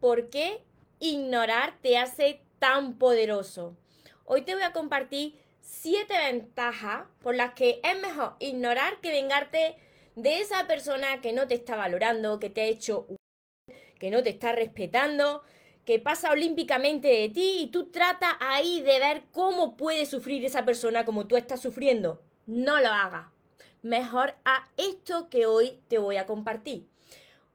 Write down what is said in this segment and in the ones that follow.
por qué ignorar te hace tan poderoso. Hoy te voy a compartir siete ventajas por las que es mejor ignorar que vengarte de esa persona que no te está valorando, que te ha hecho que no te está respetando, que pasa olímpicamente de ti y tú tratas ahí de ver cómo puede sufrir esa persona como tú estás sufriendo. No lo hagas. Mejor a esto que hoy te voy a compartir.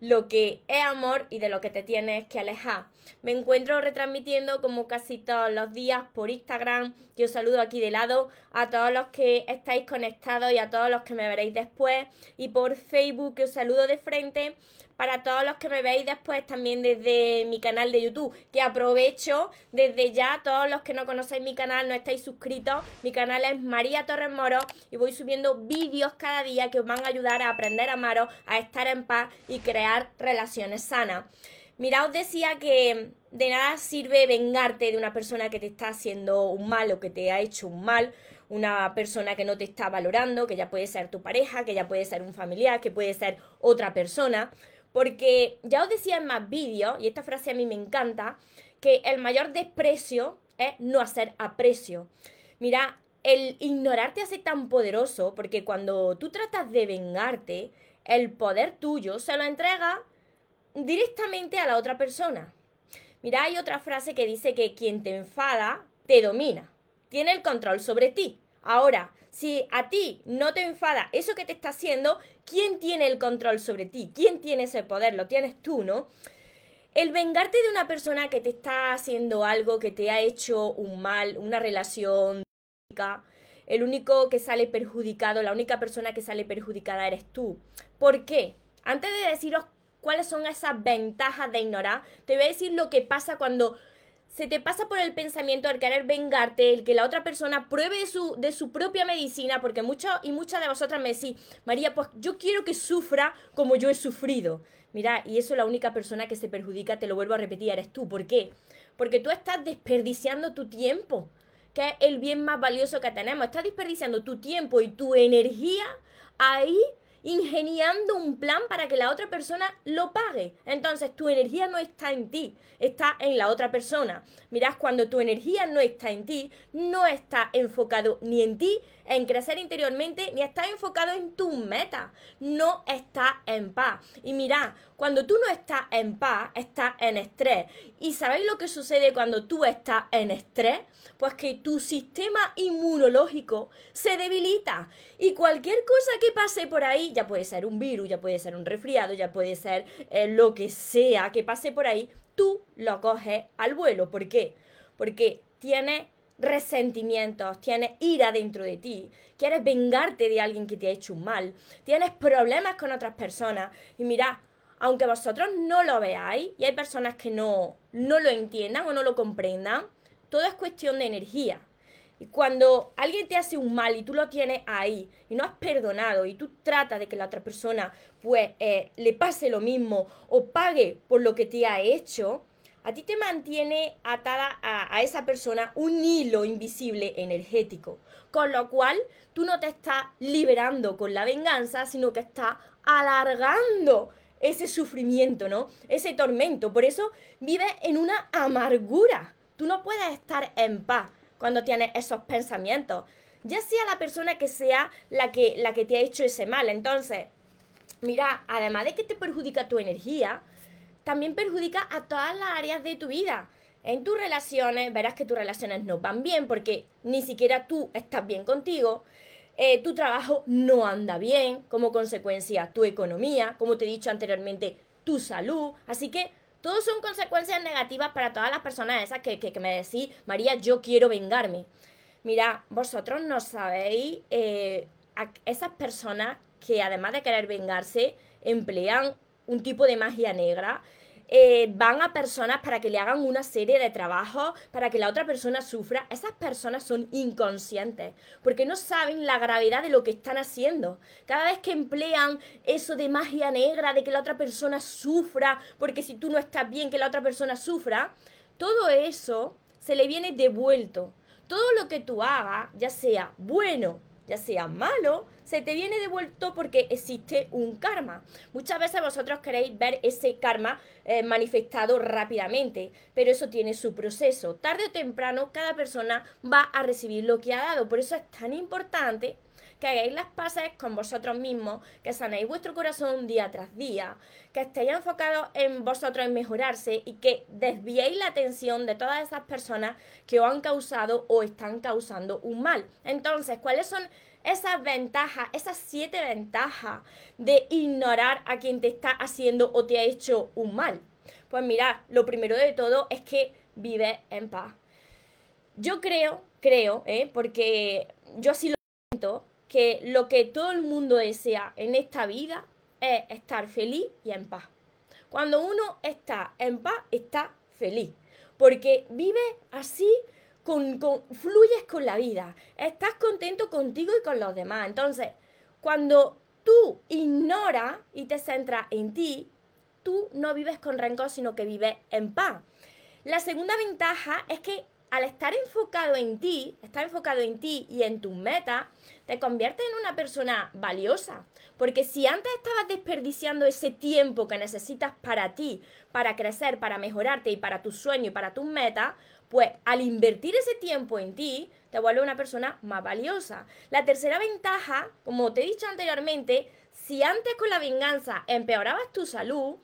lo que es amor y de lo que te tienes que alejar. Me encuentro retransmitiendo como casi todos los días por Instagram, os saludo aquí de lado, a todos los que estáis conectados y a todos los que me veréis después, y por Facebook, os saludo de frente para todos los que me veis después también desde mi canal de YouTube, que aprovecho desde ya, todos los que no conocéis mi canal, no estáis suscritos, mi canal es María Torres Moro y voy subiendo vídeos cada día que os van a ayudar a aprender a amaros, a estar en paz y crear relaciones sanas. Mira, os decía que de nada sirve vengarte de una persona que te está haciendo un mal o que te ha hecho un mal, una persona que no te está valorando, que ya puede ser tu pareja, que ya puede ser un familiar, que puede ser otra persona. Porque ya os decía en más vídeos, y esta frase a mí me encanta, que el mayor desprecio es no hacer aprecio. Mira, el ignorarte hace tan poderoso porque cuando tú tratas de vengarte, el poder tuyo se lo entrega directamente a la otra persona. Mira, hay otra frase que dice que quien te enfada te domina, tiene el control sobre ti. Ahora, si a ti no te enfada eso que te está haciendo, ¿quién tiene el control sobre ti? ¿Quién tiene ese poder? Lo tienes tú, ¿no? El vengarte de una persona que te está haciendo algo, que te ha hecho un mal, una relación, el único que sale perjudicado, la única persona que sale perjudicada eres tú. ¿Por qué? Antes de deciros cuáles son esas ventajas de ignorar, te voy a decir lo que pasa cuando se te pasa por el pensamiento el querer vengarte, el que la otra persona pruebe de su, de su propia medicina, porque muchos y muchas de vosotras me decís, María, pues yo quiero que sufra como yo he sufrido. Mira, y eso la única persona que se perjudica, te lo vuelvo a repetir, eres tú. ¿Por qué? Porque tú estás desperdiciando tu tiempo, que es el bien más valioso que tenemos. Estás desperdiciando tu tiempo y tu energía ahí ingeniando un plan para que la otra persona lo pague. Entonces tu energía no está en ti, está en la otra persona. Mirás, cuando tu energía no está en ti, no está enfocado ni en ti, en crecer interiormente, ni está enfocado en tu meta. No está en paz. Y mira, cuando tú no estás en paz, estás en estrés. ¿Y sabéis lo que sucede cuando tú estás en estrés? Pues que tu sistema inmunológico se debilita y cualquier cosa que pase por ahí, ya puede ser un virus, ya puede ser un resfriado, ya puede ser eh, lo que sea que pase por ahí, tú lo coges al vuelo. ¿Por qué? Porque tienes resentimientos, tienes ira dentro de ti, quieres vengarte de alguien que te ha hecho un mal, tienes problemas con otras personas y mira, aunque vosotros no lo veáis y hay personas que no, no lo entiendan o no lo comprendan, todo es cuestión de energía. Y cuando alguien te hace un mal y tú lo tienes ahí y no has perdonado y tú tratas de que la otra persona pues eh, le pase lo mismo o pague por lo que te ha hecho, a ti te mantiene atada a, esa persona un hilo invisible energético. Con lo cual tú no te estás liberando con la venganza, sino que estás alargando ese sufrimiento, ¿no? Ese tormento. Por eso vives en una amargura. Tú no puedes estar en paz cuando tienes esos pensamientos. Ya sea la persona que sea la que, la que te ha hecho ese mal. Entonces, mira, además de que te perjudica tu energía, también perjudica a todas las áreas de tu vida. En tus relaciones, verás que tus relaciones no van bien porque ni siquiera tú estás bien contigo. Eh, tu trabajo no anda bien, como consecuencia tu economía, como te he dicho anteriormente, tu salud. Así que todos son consecuencias negativas para todas las personas esas que, me decís, María, yo quiero vengarme. Mira, vosotros no sabéis, eh, esas personas que además de querer vengarse, emplean un tipo de magia negra, eh, van a personas para que le hagan una serie de trabajos para que la otra persona sufra, esas personas son inconscientes porque no saben la gravedad de lo que están haciendo. Cada vez que emplean eso de magia negra, de que la otra persona sufra, porque si tú no estás bien, que la otra persona sufra, todo eso se le viene devuelto. Todo lo que tú hagas, ya sea bueno, ya sea malo, se te viene devuelto porque existe un karma. Muchas veces vosotros queréis ver ese karma eh, manifestado rápidamente, pero eso tiene su proceso. Tarde o temprano cada persona va a recibir lo que ha dado. Por eso es tan importante que hagáis las paces con vosotros mismos, que sanéis vuestro corazón día tras día, que estéis enfocados en vosotros en mejorarse y que desviéis la atención de todas esas personas que os han causado o están causando un mal. Entonces, ¿cuáles son esas ventajas, esas siete ventajas de ignorar a quien te está haciendo o te ha hecho un mal? Pues mira, lo primero de todo es que vive en paz. Yo creo, creo, ¿eh? porque yo así lo siento, que lo que todo el mundo desea en esta vida es estar feliz y en paz. Cuando uno está en paz, está feliz. Porque vive así con, fluyes con la vida, estás contento contigo y con los demás. Entonces, cuando tú ignoras y te centras en ti, tú no vives con rencor, sino que vives en paz. La segunda ventaja es que al estar enfocado en ti, estar enfocado en ti y en tus metas, te conviertes en una persona valiosa. Porque si antes estabas desperdiciando ese tiempo que necesitas para ti, para crecer, para mejorarte y para tus sueños y para tus metas, pues al invertir ese tiempo en ti, te vuelve una persona más valiosa. La tercera ventaja, como te he dicho anteriormente, si antes con la venganza empeorabas tu salud,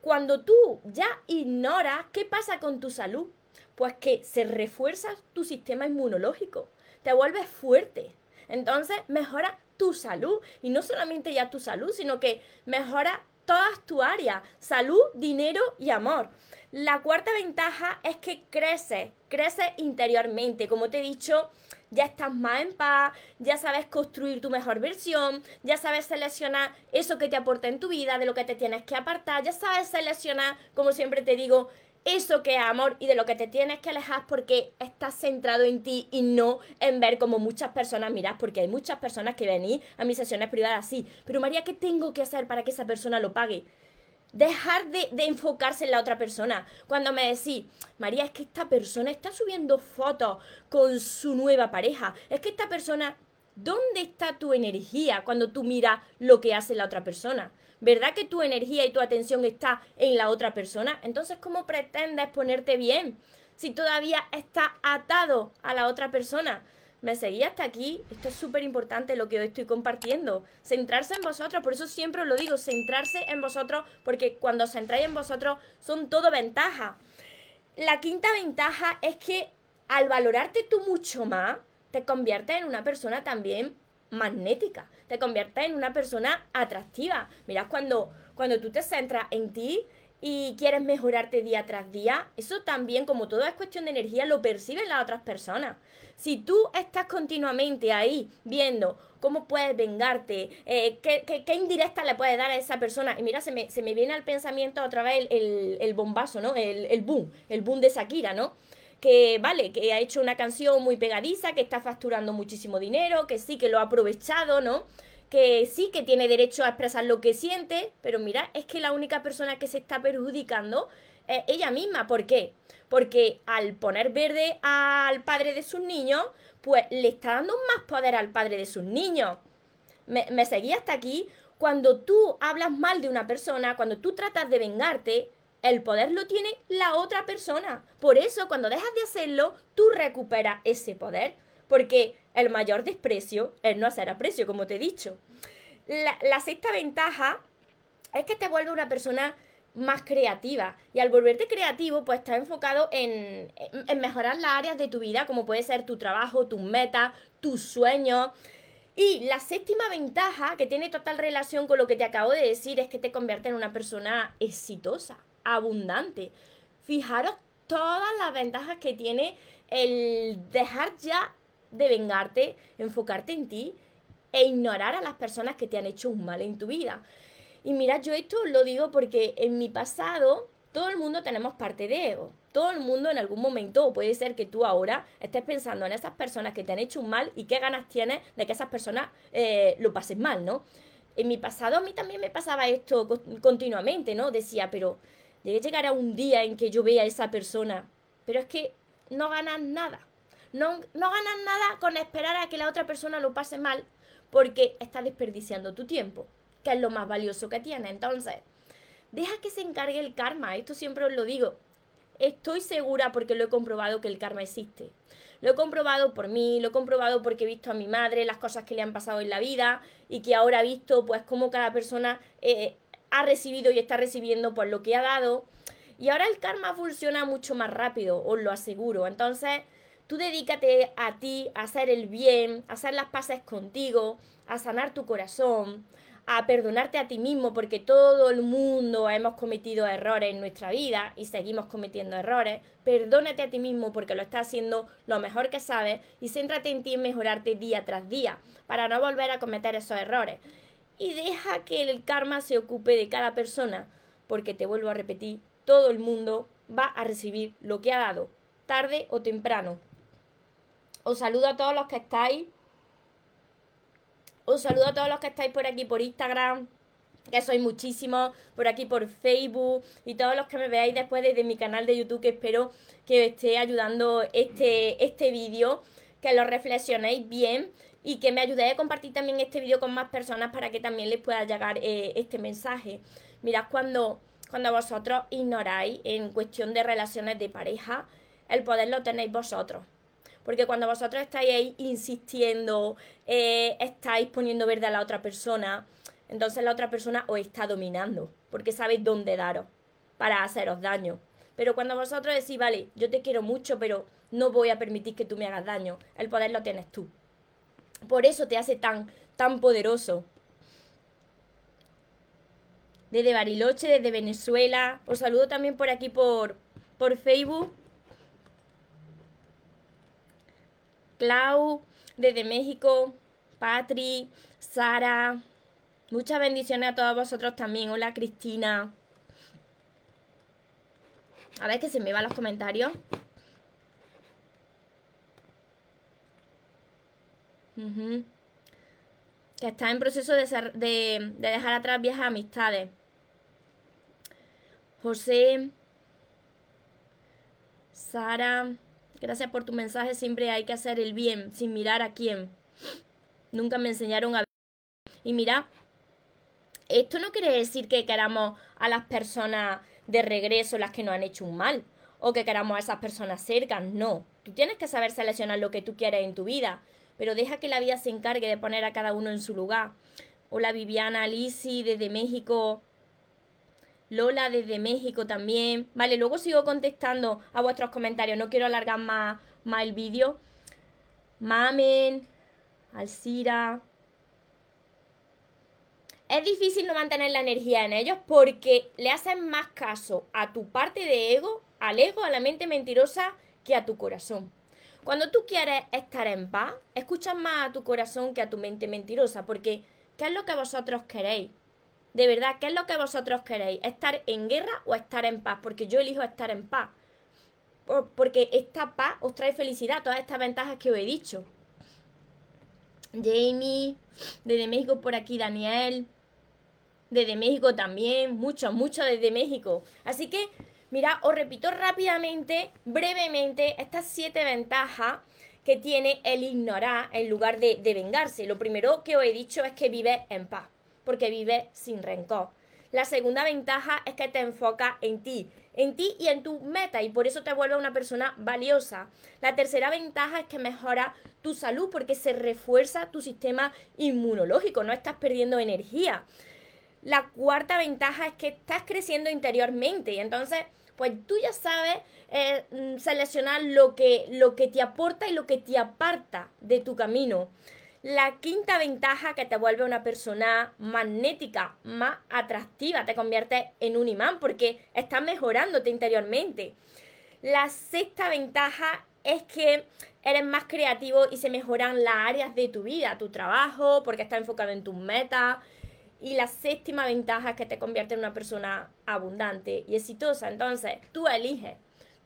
cuando tú ya ignoras qué pasa con tu salud, pues que se refuerza tu sistema inmunológico, te vuelves fuerte. Entonces mejora tu salud y no solamente ya tu salud, sino que mejora todas tu áreas, salud, dinero y amor. La cuarta ventaja es que crece, crece interiormente. Como te he dicho, ya estás más en paz, ya sabes construir tu mejor versión, ya sabes seleccionar eso que te aporta en tu vida, de lo que te tienes que apartar, ya sabes seleccionar, como siempre te digo, eso que es amor y de lo que te tienes que alejar porque estás centrado en ti y no en ver como muchas personas miras, porque hay muchas personas que venís a mis sesiones privadas así, pero María, ¿qué tengo que hacer para que esa persona lo pague? Dejar de, enfocarse en la otra persona. Cuando me decís, María, es que esta persona está subiendo fotos con su nueva pareja. Es que esta persona, ¿dónde está tu energía cuando tú miras lo que hace la otra persona? ¿Verdad que tu energía y tu atención está en la otra persona? Entonces, ¿cómo pretendes ponerte bien si todavía estás atado a la otra persona? me seguí hasta aquí. Esto es súper importante lo que hoy estoy compartiendo. Centrarse en vosotros, por eso siempre os lo digo, centrarse en vosotros, porque cuando os centráis en vosotros son todo ventaja. La quinta ventaja es que al valorarte tú mucho más, te conviertes en una persona también magnética, te conviertes en una persona atractiva. Mirad, cuando, cuando tú te centras en ti, y quieres mejorarte día tras día, eso también, como todo es cuestión de energía, lo perciben las otras personas. Si tú estás continuamente ahí viendo cómo puedes vengarte, eh, qué, qué, indirecta le puedes dar a esa persona, y mira, se me, se me viene al pensamiento otra vez el, el, bombazo, ¿no? El, el boom, el boom de Shakira, ¿no? Que vale, que ha hecho una canción muy pegadiza, que está facturando muchísimo dinero, que sí, que lo ha aprovechado, ¿no? que sí que tiene derecho a expresar lo que siente, pero mira, es que la única persona que se está perjudicando es ella misma. ¿Por qué? Porque al poner verde al padre de sus niños, pues le está dando más poder al padre de sus niños. Me, me seguí hasta aquí. Cuando tú hablas mal de una persona, cuando tú tratas de vengarte, el poder lo tiene la otra persona. Por eso, cuando dejas de hacerlo, tú recuperas ese poder porque el mayor desprecio es no hacer aprecio, como te he dicho. La, sexta ventaja es que te vuelve una persona más creativa. Y al volverte creativo, pues estás enfocado en, en, mejorar las áreas de tu vida, como puede ser tu trabajo, tus metas, tus sueños. Y la séptima ventaja, que tiene total relación con lo que te acabo de decir, es que te convierte en una persona exitosa, abundante. Fijaros todas las ventajas que tiene el dejar ya de vengarte, enfocarte en ti e ignorar a las personas que te han hecho un mal en tu vida. Y mira, yo esto lo digo porque en mi pasado todo el mundo tenemos parte de ego. Todo el mundo en algún momento, puede ser que tú ahora estés pensando en esas personas que te han hecho un mal y qué ganas tienes de que esas personas eh, lo pasen mal, ¿no? En mi pasado a mí también me pasaba esto continuamente, ¿no? Decía, pero debe llegar a un día en que yo vea a esa persona, pero es que no ganas nada. No, no ganas nada con esperar a que la otra persona lo pase mal porque estás desperdiciando tu tiempo, que es lo más valioso que tienes. Entonces, deja que se encargue el karma. Esto siempre os lo digo. Estoy segura porque lo he comprobado que el karma existe. Lo he comprobado por mí, lo he comprobado porque he visto a mi madre las cosas que le han pasado en la vida y que ahora he visto pues cómo cada persona eh, ha recibido y está recibiendo por lo que ha dado. Y ahora el karma funciona mucho más rápido, os lo aseguro. Entonces, tú dedícate a ti, a hacer el bien, a hacer las paces contigo, a sanar tu corazón, a perdonarte a ti mismo, porque todo el mundo hemos cometido errores en nuestra vida y seguimos cometiendo errores. Perdónate a ti mismo porque lo estás haciendo lo mejor que sabes y céntrate en ti en mejorarte día tras día para no volver a cometer esos errores. Y deja que el karma se ocupe de cada persona, porque te vuelvo a repetir, todo el mundo va a recibir lo que ha dado, tarde o temprano. Os saludo a todos los que estáis os saludo a todos los que estáis por aquí por Instagram, que sois muchísimos, por aquí por Facebook y todos los que me veáis después desde mi canal de YouTube, que espero que os esté ayudando este, este vídeo, que lo reflexionéis bien y que me ayudéis a compartir también este vídeo con más personas para que también les pueda llegar eh, este mensaje. Mirad, cuando, cuando vosotros ignoráis en cuestión de relaciones de pareja, el poder lo tenéis vosotros. Porque cuando vosotros estáis ahí insistiendo, eh, estáis poniendo verde a la otra persona, entonces la otra persona os está dominando, porque sabéis dónde daros para haceros daño. Pero cuando vosotros decís, vale, yo te quiero mucho, pero no voy a permitir que tú me hagas daño, el poder lo tienes tú. Por eso te hace tan, tan poderoso. Desde Bariloche, desde Venezuela. Os saludo también por aquí por, por Facebook. Clau, desde México, Patri, Sara. Muchas bendiciones a todos vosotros también. Hola Cristina. A ver que se me van los comentarios. Que está en proceso de, de, de dejar atrás viejas amistades. José. Sara. Gracias por tu mensaje. Siempre hay que hacer el bien sin mirar a quién. Nunca me enseñaron a... Y mira, esto no quiere decir que queramos a las personas de regreso las que nos han hecho un mal o que queramos a esas personas cercas. No. Tú tienes que saber seleccionar lo que tú quieres en tu vida, pero deja que la vida se encargue de poner a cada uno en su lugar. Hola Viviana, Lisi desde México. Lola desde México también. Vale, luego sigo contestando a vuestros comentarios. No quiero alargar más, más el vídeo. Mamen, Alcira. Es difícil no mantener la energía en ellos porque le hacen más caso a tu parte de ego, al ego, a la mente mentirosa, que a tu corazón. Cuando tú quieres estar en paz, escuchas más a tu corazón que a tu mente mentirosa, porque ¿qué es lo que vosotros queréis? De verdad, ¿qué es lo que vosotros queréis? ¿Estar en guerra o estar en paz? Porque yo elijo estar en paz. Porque esta paz os trae felicidad, todas estas ventajas que os he dicho. Jamie, desde México por aquí Daniel, desde México también, mucho, mucho desde México. Así que, mira, os repito rápidamente, brevemente, estas siete ventajas que tiene el ignorar en lugar de, de vengarse. Lo primero que os he dicho es que vive en paz porque vives sin rencor. La segunda ventaja es que te enfoca en ti, en ti y en tu meta y por eso te vuelve una persona valiosa. La tercera ventaja es que mejora tu salud porque se refuerza tu sistema inmunológico, no estás perdiendo energía. La cuarta ventaja es que estás creciendo interiormente y entonces pues tú ya sabes eh, mm, seleccionar lo que, lo que te aporta y lo que te aparta de tu camino. La quinta ventaja que te vuelve una persona magnética, más atractiva, te convierte en un imán porque estás mejorándote interiormente. La sexta ventaja es que eres más creativo y se mejoran las áreas de tu vida, tu trabajo, porque está enfocado en tus metas. Y la séptima ventaja es que te convierte en una persona abundante y exitosa. Entonces, tú eliges,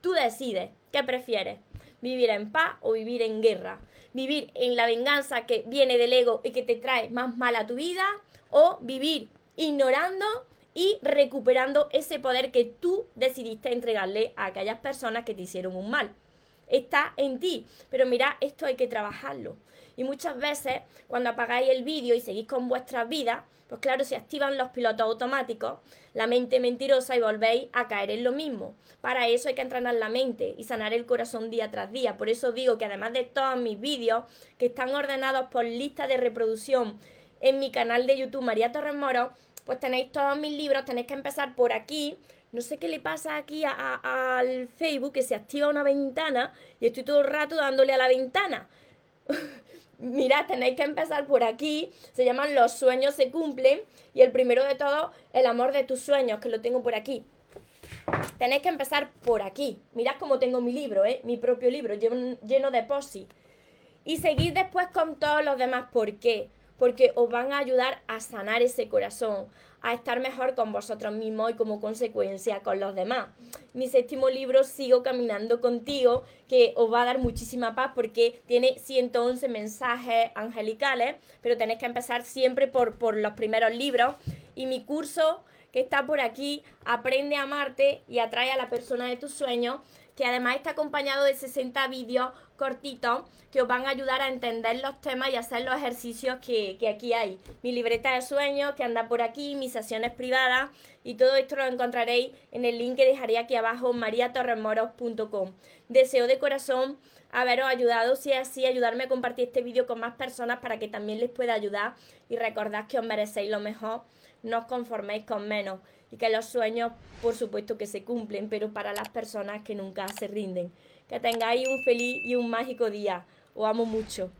tú decides qué prefieres, vivir en paz o vivir en guerra. Vivir en la venganza que viene del ego y que te trae más mal a tu vida o vivir ignorando y recuperando ese poder que tú decidiste entregarle a aquellas personas que te hicieron un mal. Está en ti, pero mira, esto hay que trabajarlo. Y muchas veces, cuando apagáis el vídeo y seguís con vuestras vidas, pues claro, se activan los pilotos automáticos, la mente mentirosa y volvéis a caer en lo mismo. Para eso hay que entrenar la mente y sanar el corazón día tras día. Por eso digo que además de todos mis vídeos, que están ordenados por lista de reproducción en mi canal de YouTube María Torres Moro, pues tenéis todos mis libros, tenéis que empezar por aquí. No sé qué le pasa aquí al Facebook, que se activa una ventana y estoy todo el rato dándole a la ventana. Mirad, tenéis que empezar por aquí. Se llaman Los sueños se cumplen. Y el primero de todo, el amor de tus sueños, que lo tengo por aquí. Tenéis que empezar por aquí. Mirad cómo tengo mi libro, ¿eh? mi propio libro, lleno, de posi. Y seguid después con todos los demás. ¿Por qué? porque os van a ayudar a sanar ese corazón, a estar mejor con vosotros mismos y como consecuencia con los demás. Mi séptimo libro, Sigo Caminando contigo, que os va a dar muchísima paz porque tiene 111 mensajes angelicales, pero tenéis que empezar siempre por, por los primeros libros. Y mi curso, que está por aquí, Aprende a amarte y atrae a la persona de tus sueños, que además está acompañado de 60 vídeos cortitos que os van a ayudar a entender los temas y hacer los ejercicios que, aquí hay. Mi libreta de sueños que anda por aquí, mis sesiones privadas y todo esto lo encontraréis en el link que dejaré aquí abajo, mariatorremoros.com. Deseo de corazón haberos ayudado, si es así, ayudarme a compartir este vídeo con más personas para que también les pueda ayudar y recordad que os merecéis lo mejor, no os conforméis con menos y que los sueños, por supuesto que se cumplen, pero para las personas que nunca se rinden. Que tengáis un feliz y un mágico día. Os amo mucho.